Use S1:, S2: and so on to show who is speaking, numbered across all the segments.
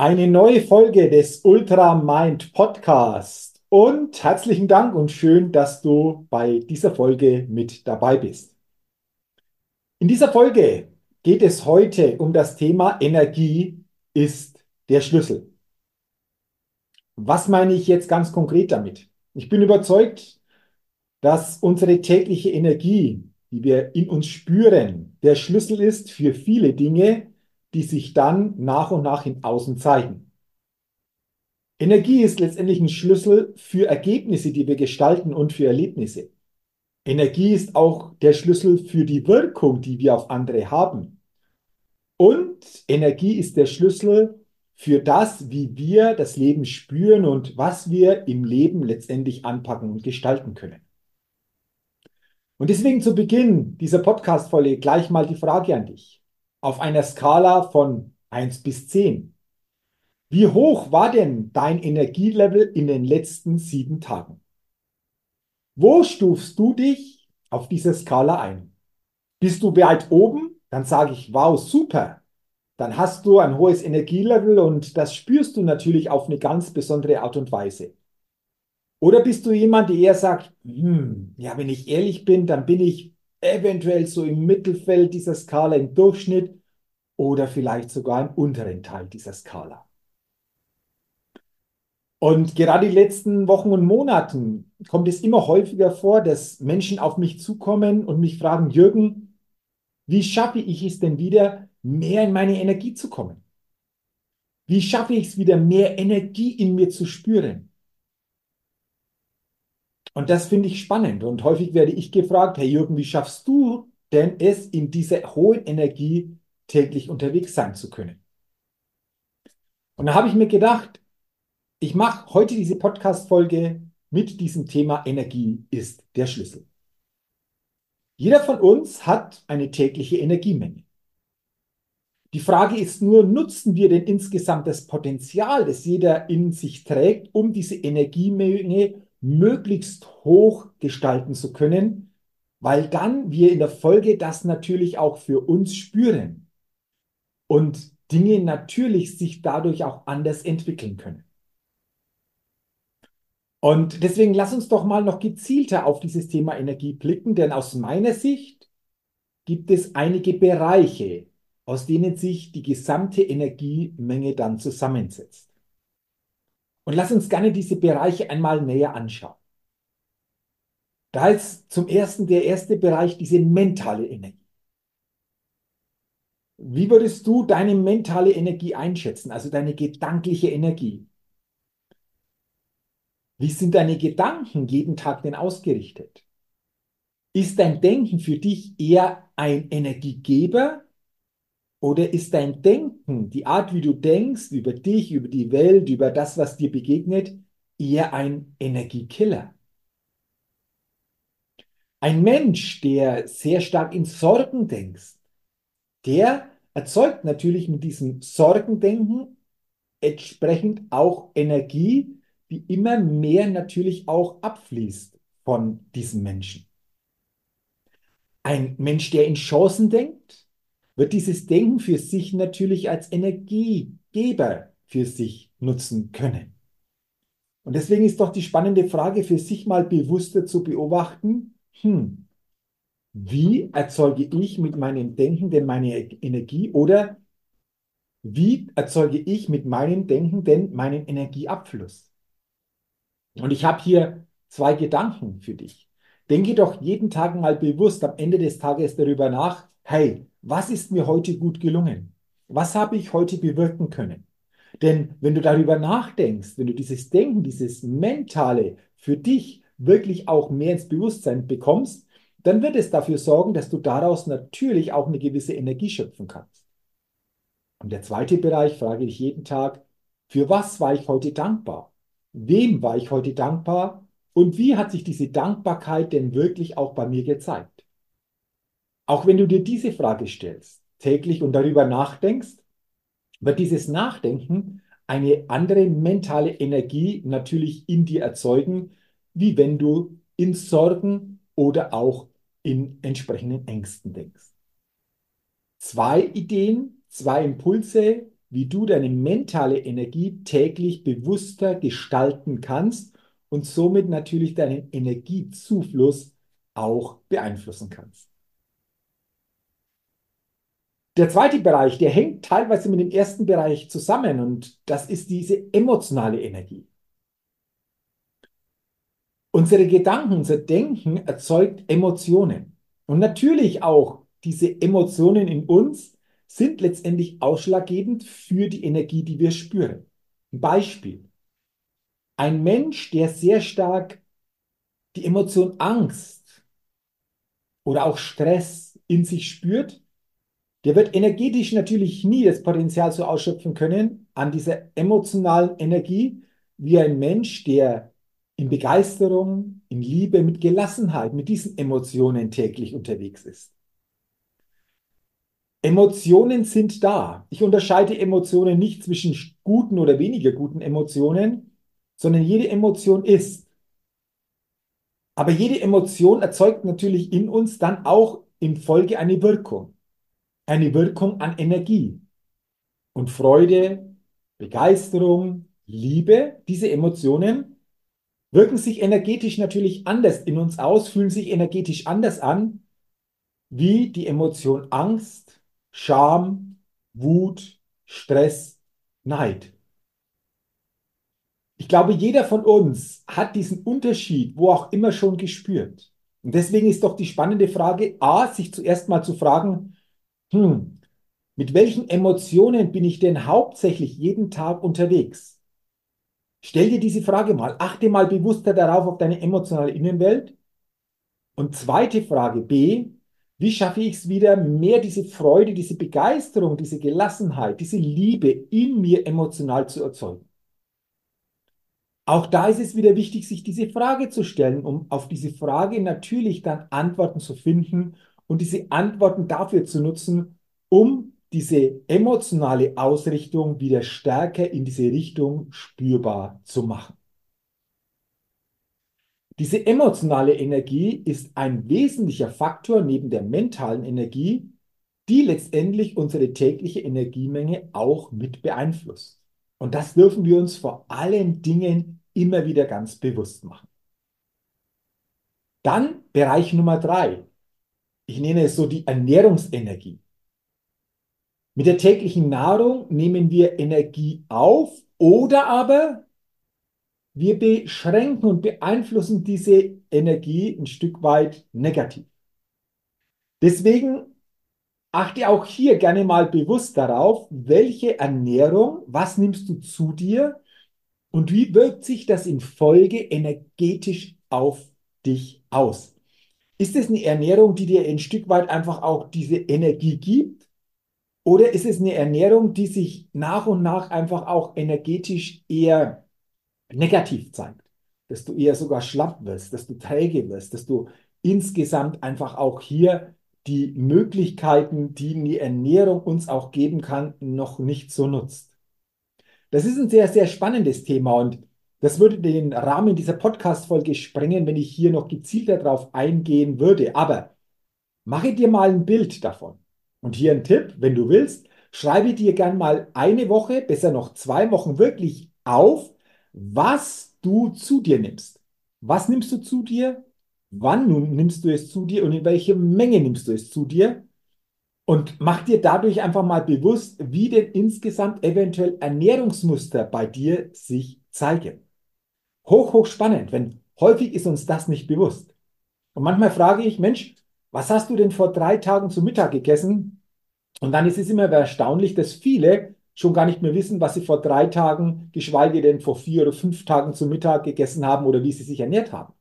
S1: Eine neue Folge des Ultra Mind Podcast. Und herzlichen Dank und schön, dass du bei dieser Folge mit dabei bist. In dieser Folge geht es heute um das Thema Energie ist der Schlüssel. Was meine ich jetzt ganz konkret damit? Ich bin überzeugt, dass unsere tägliche Energie, die wir in uns spüren, der Schlüssel ist für viele Dinge, die sich dann nach und nach in Außen zeigen. Energie ist letztendlich ein Schlüssel für Ergebnisse, die wir gestalten und für Erlebnisse. Energie ist auch der Schlüssel für die Wirkung, die wir auf andere haben. Und Energie ist der Schlüssel für das, wie wir das Leben spüren und was wir im Leben letztendlich anpacken und gestalten können. Und deswegen zu Beginn dieser Podcast-Folge gleich mal die Frage an dich auf einer Skala von 1 bis 10. Wie hoch war denn dein Energielevel in den letzten sieben Tagen? Wo stufst du dich auf dieser Skala ein? Bist du weit oben? Dann sage ich, wow, super. Dann hast du ein hohes Energielevel und das spürst du natürlich auf eine ganz besondere Art und Weise. Oder bist du jemand, der eher sagt, hm, ja, wenn ich ehrlich bin, dann bin ich eventuell so im Mittelfeld dieser Skala, im Durchschnitt oder vielleicht sogar im unteren Teil dieser Skala. Und gerade die letzten Wochen und Monaten kommt es immer häufiger vor, dass Menschen auf mich zukommen und mich fragen, Jürgen, wie schaffe ich es denn wieder, mehr in meine Energie zu kommen? Wie schaffe ich es wieder, mehr Energie in mir zu spüren? Und das finde ich spannend. Und häufig werde ich gefragt, Herr Jürgen, wie schaffst du denn es, in dieser hohen Energie täglich unterwegs sein zu können? Und da habe ich mir gedacht, ich mache heute diese Podcast-Folge mit diesem Thema Energie ist der Schlüssel. Jeder von uns hat eine tägliche Energiemenge. Die Frage ist nur, nutzen wir denn insgesamt das Potenzial, das jeder in sich trägt, um diese Energiemenge möglichst hoch gestalten zu können, weil dann wir in der Folge das natürlich auch für uns spüren und Dinge natürlich sich dadurch auch anders entwickeln können. Und deswegen lass uns doch mal noch gezielter auf dieses Thema Energie blicken, denn aus meiner Sicht gibt es einige Bereiche, aus denen sich die gesamte Energiemenge dann zusammensetzt. Und lass uns gerne diese Bereiche einmal näher anschauen. Da ist zum ersten der erste Bereich diese mentale Energie. Wie würdest du deine mentale Energie einschätzen, also deine gedankliche Energie? Wie sind deine Gedanken jeden Tag denn ausgerichtet? Ist dein Denken für dich eher ein Energiegeber oder ist dein Denken, die Art, wie du denkst über dich, über die Welt, über das, was dir begegnet, eher ein Energiekiller? Ein Mensch, der sehr stark in Sorgen denkt, der erzeugt natürlich mit diesem Sorgendenken entsprechend auch Energie, die immer mehr natürlich auch abfließt von diesem Menschen. Ein Mensch, der in Chancen denkt, wird dieses Denken für sich natürlich als Energiegeber für sich nutzen können. Und deswegen ist doch die spannende Frage für sich mal bewusster zu beobachten, hm, wie erzeuge ich mit meinem Denken denn meine Energie oder wie erzeuge ich mit meinem Denken denn meinen Energieabfluss? Und ich habe hier zwei Gedanken für dich. Denke doch jeden Tag mal bewusst am Ende des Tages darüber nach, hey, was ist mir heute gut gelungen? Was habe ich heute bewirken können? Denn wenn du darüber nachdenkst, wenn du dieses Denken, dieses Mentale für dich wirklich auch mehr ins Bewusstsein bekommst, dann wird es dafür sorgen, dass du daraus natürlich auch eine gewisse Energie schöpfen kannst. Und der zweite Bereich, frage ich jeden Tag, für was war ich heute dankbar? Wem war ich heute dankbar? Und wie hat sich diese Dankbarkeit denn wirklich auch bei mir gezeigt? Auch wenn du dir diese Frage stellst, täglich und darüber nachdenkst, wird dieses Nachdenken eine andere mentale Energie natürlich in dir erzeugen, wie wenn du in Sorgen oder auch in entsprechenden Ängsten denkst. Zwei Ideen, zwei Impulse, wie du deine mentale Energie täglich bewusster gestalten kannst und somit natürlich deinen Energiezufluss auch beeinflussen kannst. Der zweite Bereich, der hängt teilweise mit dem ersten Bereich zusammen und das ist diese emotionale Energie. Unsere Gedanken, unser Denken erzeugt Emotionen. Und natürlich auch diese Emotionen in uns sind letztendlich ausschlaggebend für die Energie, die wir spüren. Ein Beispiel. Ein Mensch, der sehr stark die Emotion Angst oder auch Stress in sich spürt, der wird energetisch natürlich nie das Potenzial so ausschöpfen können an dieser emotionalen Energie wie ein Mensch, der in Begeisterung, in Liebe, mit Gelassenheit, mit diesen Emotionen täglich unterwegs ist. Emotionen sind da. Ich unterscheide Emotionen nicht zwischen guten oder weniger guten Emotionen, sondern jede Emotion ist. Aber jede Emotion erzeugt natürlich in uns dann auch in Folge eine Wirkung eine Wirkung an Energie. Und Freude, Begeisterung, Liebe, diese Emotionen wirken sich energetisch natürlich anders in uns aus, fühlen sich energetisch anders an, wie die Emotion Angst, Scham, Wut, Stress, Neid. Ich glaube, jeder von uns hat diesen Unterschied, wo auch immer schon gespürt. Und deswegen ist doch die spannende Frage, a, sich zuerst mal zu fragen, hm, mit welchen Emotionen bin ich denn hauptsächlich jeden Tag unterwegs? Stell dir diese Frage mal, achte mal bewusster darauf auf deine emotionale Innenwelt. Und zweite Frage B, wie schaffe ich es wieder, mehr diese Freude, diese Begeisterung, diese Gelassenheit, diese Liebe in mir emotional zu erzeugen? Auch da ist es wieder wichtig, sich diese Frage zu stellen, um auf diese Frage natürlich dann Antworten zu finden und diese Antworten dafür zu nutzen, um diese emotionale Ausrichtung wieder stärker in diese Richtung spürbar zu machen. Diese emotionale Energie ist ein wesentlicher Faktor neben der mentalen Energie, die letztendlich unsere tägliche Energiemenge auch mit beeinflusst. Und das dürfen wir uns vor allen Dingen immer wieder ganz bewusst machen. Dann Bereich Nummer drei, ich nenne es so die Ernährungsenergie. Mit der täglichen Nahrung nehmen wir Energie auf oder aber wir beschränken und beeinflussen diese Energie ein Stück weit negativ. Deswegen achte auch hier gerne mal bewusst darauf, welche Ernährung, was nimmst du zu dir und wie wirkt sich das in Folge energetisch auf dich aus. Ist es eine Ernährung, die dir ein Stück weit einfach auch diese Energie gibt? Oder ist es eine Ernährung, die sich nach und nach einfach auch energetisch eher negativ zeigt? Dass du eher sogar schlapp wirst, dass du träge wirst, dass du insgesamt einfach auch hier die Möglichkeiten, die die Ernährung uns auch geben kann, noch nicht so nutzt. Das ist ein sehr, sehr spannendes Thema und das würde den Rahmen dieser Podcast-Folge sprengen, wenn ich hier noch gezielter darauf eingehen würde. Aber mache dir mal ein Bild davon. Und hier ein Tipp, wenn du willst, schreibe dir gern mal eine Woche, besser noch zwei Wochen wirklich auf, was du zu dir nimmst. Was nimmst du zu dir? Wann nimmst du es zu dir und in welcher Menge nimmst du es zu dir? Und mach dir dadurch einfach mal bewusst, wie denn insgesamt eventuell Ernährungsmuster bei dir sich zeigen. Hoch, hoch spannend, wenn häufig ist uns das nicht bewusst. Und manchmal frage ich, Mensch, was hast du denn vor drei Tagen zu Mittag gegessen? Und dann ist es immer erstaunlich, dass viele schon gar nicht mehr wissen, was sie vor drei Tagen, geschweige denn vor vier oder fünf Tagen zu Mittag gegessen haben oder wie sie sich ernährt haben.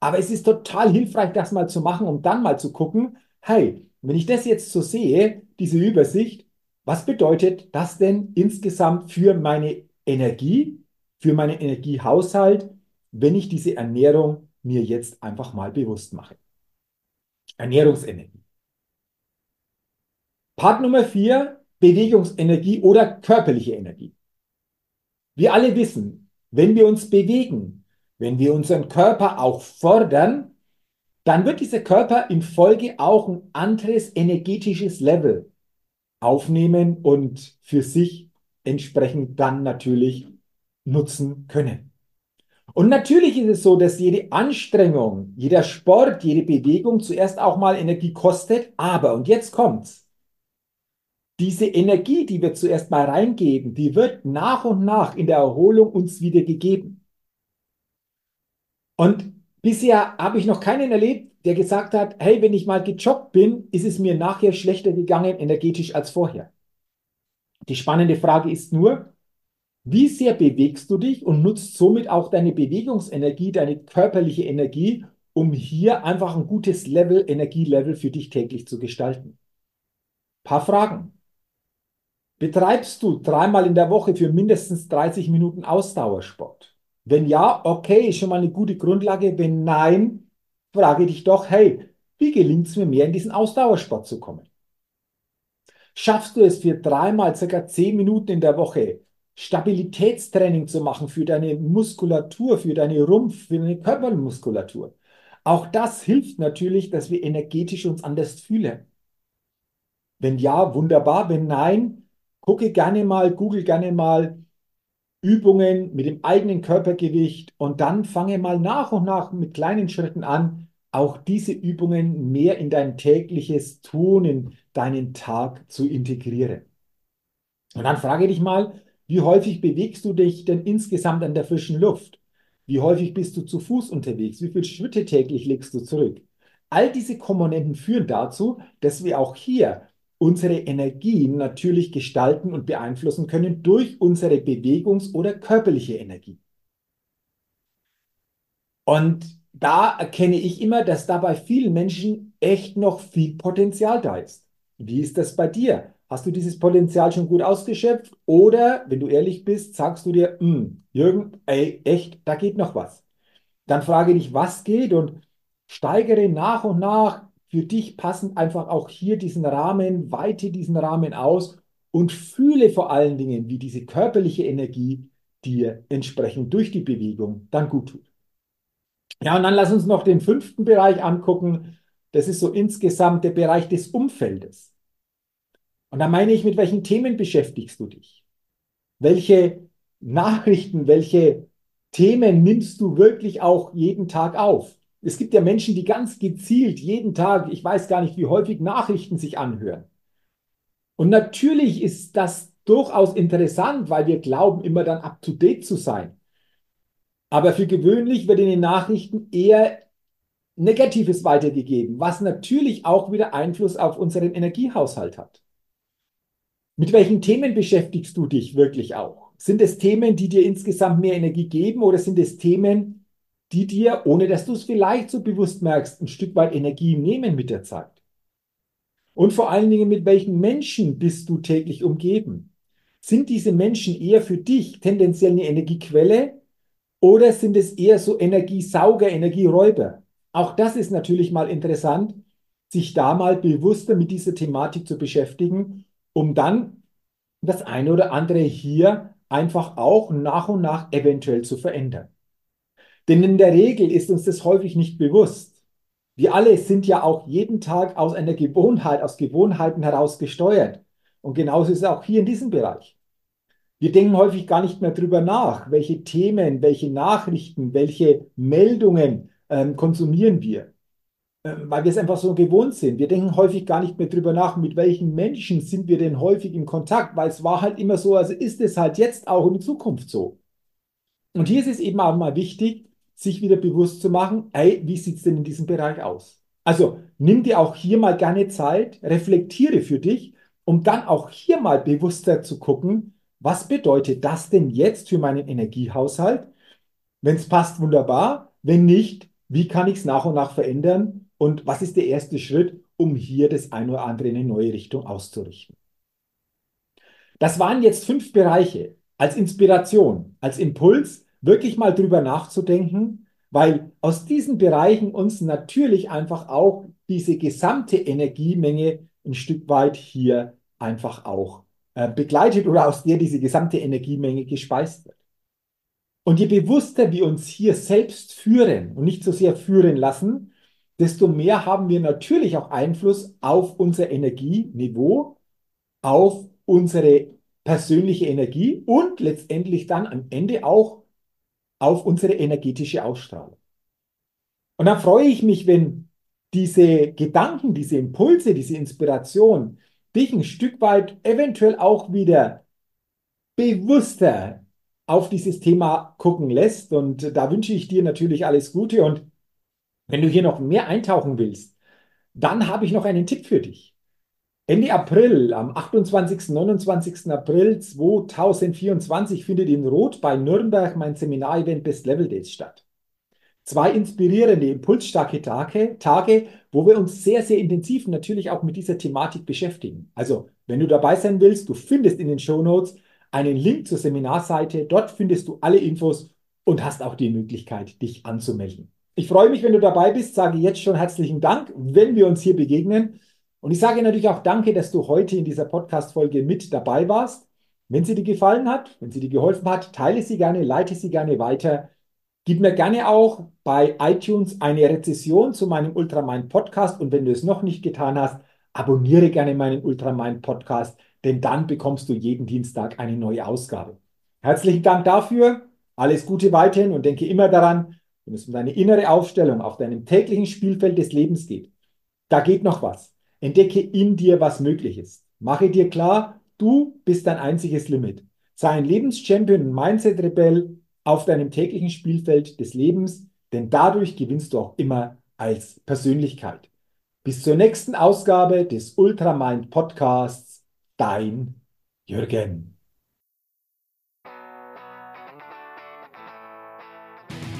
S1: Aber es ist total hilfreich, das mal zu machen, um dann mal zu gucken, hey, wenn ich das jetzt so sehe, diese Übersicht, was bedeutet das denn insgesamt für meine Energie, für meinen Energiehaushalt, wenn ich diese Ernährung mir jetzt einfach mal bewusst mache? Ernährungsenergie. Part Nummer vier, Bewegungsenergie oder körperliche Energie. Wir alle wissen, wenn wir uns bewegen, wenn wir unseren Körper auch fordern, dann wird dieser Körper in Folge auch ein anderes energetisches Level aufnehmen und für sich entsprechend dann natürlich nutzen können. Und natürlich ist es so, dass jede Anstrengung, jeder Sport, jede Bewegung zuerst auch mal Energie kostet, aber, und jetzt kommt's, diese Energie, die wir zuerst mal reingeben, die wird nach und nach in der Erholung uns wieder gegeben. Und bisher habe ich noch keinen erlebt, der gesagt hat, hey, wenn ich mal gejoggt bin, ist es mir nachher schlechter gegangen energetisch als vorher. Die spannende Frage ist nur, wie sehr bewegst du dich und nutzt somit auch deine Bewegungsenergie, deine körperliche Energie, um hier einfach ein gutes Level, Energielevel für dich täglich zu gestalten? Paar Fragen. Betreibst du dreimal in der Woche für mindestens 30 Minuten Ausdauersport? Wenn ja, okay, ist schon mal eine gute Grundlage. Wenn nein, frage dich doch, hey, wie gelingt es mir mehr in diesen Ausdauersport zu kommen? Schaffst du es für dreimal circa zehn Minuten in der Woche Stabilitätstraining zu machen für deine Muskulatur, für deine Rumpf, für deine Körpermuskulatur? Auch das hilft natürlich, dass wir energetisch uns anders fühlen. Wenn ja, wunderbar. Wenn nein, gucke gerne mal, google gerne mal Übungen mit dem eigenen Körpergewicht und dann fange mal nach und nach mit kleinen Schritten an, auch diese Übungen mehr in dein tägliches Tun, in deinen Tag zu integrieren. Und dann frage dich mal, wie häufig bewegst du dich denn insgesamt an der frischen Luft? Wie häufig bist du zu Fuß unterwegs? Wie viele Schritte täglich legst du zurück? All diese Komponenten führen dazu, dass wir auch hier unsere Energien natürlich gestalten und beeinflussen können durch unsere Bewegungs- oder körperliche Energie. Und da erkenne ich immer, dass da bei vielen Menschen echt noch viel Potenzial da ist. Wie ist das bei dir? Hast du dieses Potenzial schon gut ausgeschöpft? Oder, wenn du ehrlich bist, sagst du dir, hm, Jürgen, ey, echt, da geht noch was. Dann frage dich, was geht und steigere nach und nach für dich passend einfach auch hier diesen Rahmen, weite diesen Rahmen aus und fühle vor allen Dingen, wie diese körperliche Energie dir entsprechend durch die Bewegung dann gut tut. Ja, und dann lass uns noch den fünften Bereich angucken. Das ist so insgesamt der Bereich des Umfeldes. Und da meine ich, mit welchen Themen beschäftigst du dich? Welche Nachrichten, welche Themen nimmst du wirklich auch jeden Tag auf? Es gibt ja Menschen, die ganz gezielt jeden Tag, ich weiß gar nicht, wie häufig Nachrichten sich anhören. Und natürlich ist das durchaus interessant, weil wir glauben, immer dann up-to-date zu sein. Aber für gewöhnlich wird in den Nachrichten eher Negatives weitergegeben, was natürlich auch wieder Einfluss auf unseren Energiehaushalt hat. Mit welchen Themen beschäftigst du dich wirklich auch? Sind es Themen, die dir insgesamt mehr Energie geben oder sind es Themen, die dir, ohne dass du es vielleicht so bewusst merkst, ein Stück weit Energie nehmen mit der Zeit. Und vor allen Dingen, mit welchen Menschen bist du täglich umgeben? Sind diese Menschen eher für dich tendenziell eine Energiequelle oder sind es eher so Energiesauger, Energieräuber? Auch das ist natürlich mal interessant, sich da mal bewusster mit dieser Thematik zu beschäftigen, um dann das eine oder andere hier einfach auch nach und nach eventuell zu verändern. Denn in der Regel ist uns das häufig nicht bewusst. Wir alle sind ja auch jeden Tag aus einer Gewohnheit, aus Gewohnheiten heraus gesteuert. Und genauso ist es auch hier in diesem Bereich. Wir denken häufig gar nicht mehr drüber nach, welche Themen, welche Nachrichten, welche Meldungen ähm, konsumieren wir, weil wir es einfach so gewohnt sind. Wir denken häufig gar nicht mehr drüber nach, mit welchen Menschen sind wir denn häufig in Kontakt, weil es war halt immer so, also ist es halt jetzt auch in Zukunft so. Und hier ist es eben auch mal wichtig, sich wieder bewusst zu machen, ey, wie sieht es denn in diesem Bereich aus? Also nimm dir auch hier mal gerne Zeit, reflektiere für dich, um dann auch hier mal bewusster zu gucken, was bedeutet das denn jetzt für meinen Energiehaushalt? Wenn es passt, wunderbar. Wenn nicht, wie kann ich es nach und nach verändern? Und was ist der erste Schritt, um hier das eine oder andere in eine neue Richtung auszurichten? Das waren jetzt fünf Bereiche als Inspiration, als Impuls, wirklich mal drüber nachzudenken, weil aus diesen Bereichen uns natürlich einfach auch diese gesamte Energiemenge ein Stück weit hier einfach auch äh, begleitet oder aus der diese gesamte Energiemenge gespeist wird. Und je bewusster wir uns hier selbst führen und nicht so sehr führen lassen, desto mehr haben wir natürlich auch Einfluss auf unser Energieniveau, auf unsere persönliche Energie und letztendlich dann am Ende auch auf unsere energetische Ausstrahlung. Und dann freue ich mich, wenn diese Gedanken, diese Impulse, diese Inspiration dich ein Stück weit eventuell auch wieder bewusster auf dieses Thema gucken lässt. Und da wünsche ich dir natürlich alles Gute. Und wenn du hier noch mehr eintauchen willst, dann habe ich noch einen Tipp für dich. Ende April, am 28. 29. April 2024 findet in Rot bei Nürnberg mein Seminarevent Best Level Days statt zwei inspirierende, impulsstarke Tage, Tage, wo wir uns sehr, sehr intensiv natürlich auch mit dieser Thematik beschäftigen. Also, wenn du dabei sein willst, du findest in den Show Notes einen Link zur Seminarseite. Dort findest du alle Infos und hast auch die Möglichkeit, dich anzumelden. Ich freue mich, wenn du dabei bist, sage jetzt schon herzlichen Dank, wenn wir uns hier begegnen. Und ich sage natürlich auch Danke, dass du heute in dieser Podcast-Folge mit dabei warst. Wenn sie dir gefallen hat, wenn sie dir geholfen hat, teile sie gerne, leite sie gerne weiter. Gib mir gerne auch bei iTunes eine Rezession zu meinem Ultramind Podcast und wenn du es noch nicht getan hast, abonniere gerne meinen Ultramind Podcast, denn dann bekommst du jeden Dienstag eine neue Ausgabe. Herzlichen Dank dafür, alles Gute weiterhin und denke immer daran, wenn es um deine innere Aufstellung auf deinem täglichen Spielfeld des Lebens geht, da geht noch was. Entdecke in dir, was möglich ist. Mache dir klar, du bist dein einziges Limit. Sei ein Lebenschampion und Mindset-Rebell auf deinem täglichen Spielfeld des Lebens, denn dadurch gewinnst du auch immer als Persönlichkeit. Bis zur nächsten Ausgabe des Ultramind Podcasts, dein Jürgen.